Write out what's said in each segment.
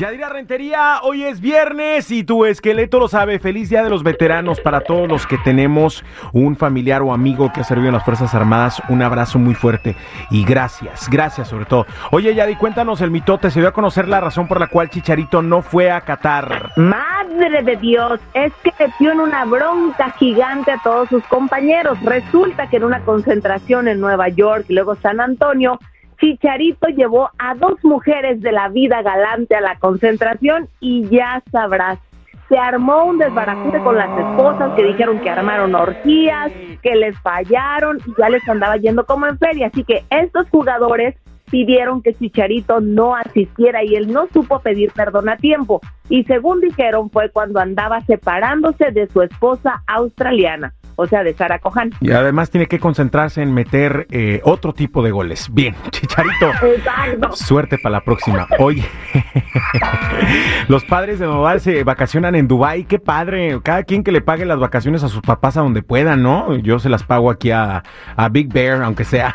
Yadira Rentería, hoy es viernes y tu esqueleto lo sabe. Feliz Día de los Veteranos para todos los que tenemos un familiar o amigo que ha servido en las Fuerzas Armadas. Un abrazo muy fuerte y gracias, gracias sobre todo. Oye, Yadi, cuéntanos el mitote. Se dio a conocer la razón por la cual Chicharito no fue a Qatar. Madre de Dios, es que metió en una bronca gigante a todos sus compañeros. Resulta que en una concentración en Nueva York y luego San Antonio, Chicharito llevó a dos mujeres de la vida galante a la concentración y ya sabrás, se armó un desbarajuste con las esposas que dijeron que armaron orgías, que les fallaron y ya les andaba yendo como en feria. Así que estos jugadores pidieron que Chicharito no asistiera y él no supo pedir perdón a tiempo. Y según dijeron fue cuando andaba separándose de su esposa australiana o sea, de Sara Cojan. Y además tiene que concentrarse en meter eh, otro tipo de goles. Bien, Chicharito. Exacto. Suerte para la próxima. Oye, los padres de Nodal se vacacionan en Dubai. Qué padre. Cada quien que le pague las vacaciones a sus papás a donde pueda, ¿no? Yo se las pago aquí a, a Big Bear, aunque sea.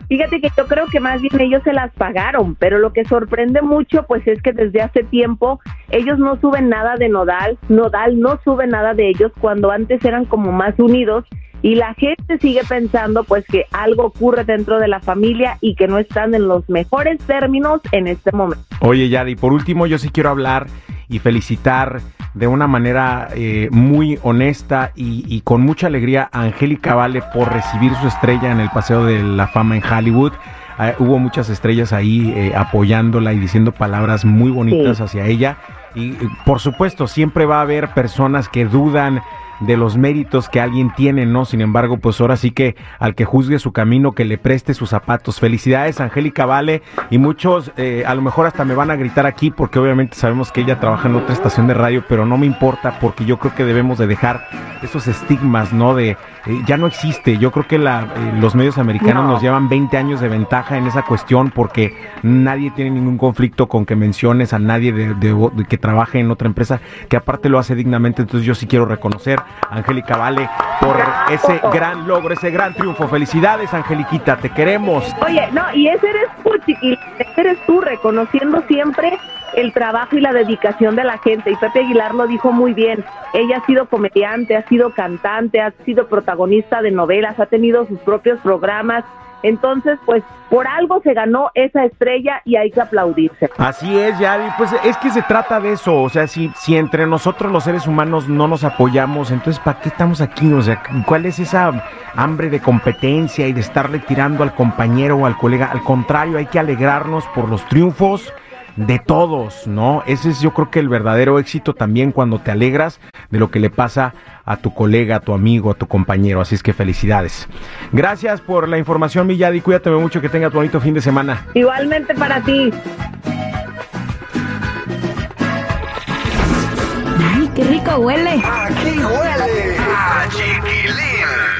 Fíjate que yo creo que más bien ellos se las pagaron, pero lo que sorprende mucho, pues es que desde hace tiempo ellos no suben nada de Nodal. Nodal no sube nada de ellos cuando antes eran como más Unidos y la gente sigue pensando pues que algo ocurre dentro de la familia y que no están en los mejores términos en este momento. Oye, Yadi, por último yo sí quiero hablar y felicitar de una manera eh, muy honesta y, y, con mucha alegría a Angélica Vale por recibir su estrella en el Paseo de la Fama en Hollywood. Uh, hubo muchas estrellas ahí eh, apoyándola y diciendo palabras muy bonitas sí. hacia ella. Y por supuesto, siempre va a haber personas que dudan de los méritos que alguien tiene, ¿no? Sin embargo, pues ahora sí que al que juzgue su camino, que le preste sus zapatos. Felicidades, Angélica Vale, y muchos eh, a lo mejor hasta me van a gritar aquí porque obviamente sabemos que ella trabaja en otra estación de radio, pero no me importa porque yo creo que debemos de dejar esos estigmas, ¿no? De eh, ya no existe. Yo creo que la, eh, los medios americanos no. nos llevan 20 años de ventaja en esa cuestión porque nadie tiene ningún conflicto con que menciones a nadie de, de, de que trabaje en otra empresa que aparte lo hace dignamente. Entonces yo sí quiero reconocer Angélica Vale, por ese gran logro, ese gran triunfo. Felicidades, Angeliquita, te queremos. Oye, no, y ese eres tú, chiquita, ese eres tú, reconociendo siempre el trabajo y la dedicación de la gente. Y Pepe Aguilar lo dijo muy bien. Ella ha sido comediante, ha sido cantante, ha sido protagonista de novelas, ha tenido sus propios programas. Entonces, pues por algo se ganó esa estrella y hay que aplaudirse. Así es, Yadi, pues es que se trata de eso, o sea, si, si entre nosotros los seres humanos no nos apoyamos, entonces ¿para qué estamos aquí? O sea, ¿cuál es esa hambre de competencia y de estarle tirando al compañero o al colega? Al contrario, hay que alegrarnos por los triunfos de todos, ¿no? Ese es yo creo que el verdadero éxito también cuando te alegras de lo que le pasa a tu colega, a tu amigo, a tu compañero. Así es que felicidades. Gracias por la información, Milladi. Cuídate mucho, que tengas bonito fin de semana. Igualmente para ti. ¡Ay, qué rico huele! ¡Aquí huele! ¡A chiquilín!